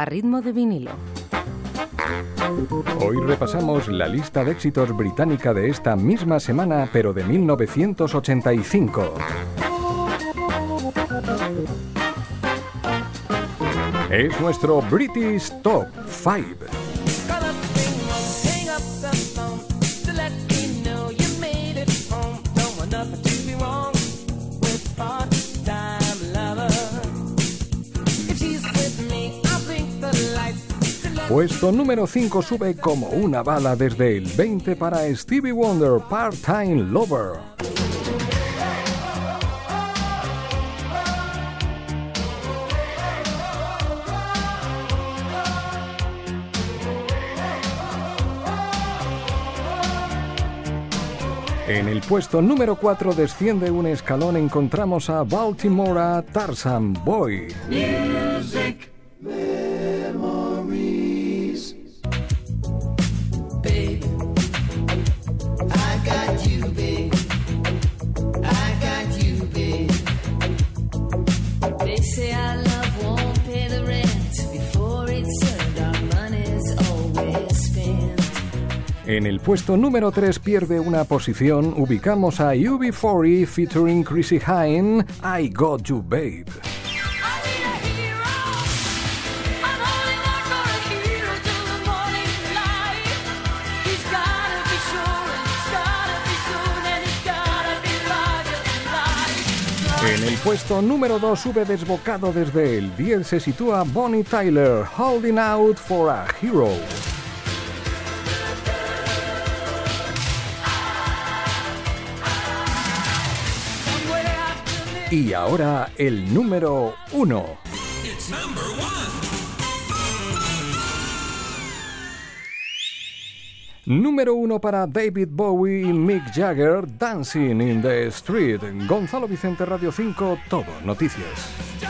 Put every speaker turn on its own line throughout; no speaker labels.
a ritmo de vinilo.
Hoy repasamos la lista de éxitos británica de esta misma semana, pero de 1985. Es nuestro British Top 5. Puesto número 5 sube como una bala desde el 20 para Stevie Wonder Part-Time Lover. En el puesto número 4 desciende un escalón, encontramos a Baltimore Tarzan Boy. En el puesto número 3 pierde una posición, ubicamos a UB40 featuring Chrissy Hine, I Got You Babe. En el puesto número 2 sube desbocado desde el 10 se sitúa Bonnie Tyler, Holding Out for a Hero. Y ahora el número 1. Número uno para David Bowie y Mick Jagger, Dancing in the Street. Gonzalo Vicente Radio 5, todo, noticias.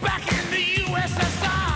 Back in the USSR.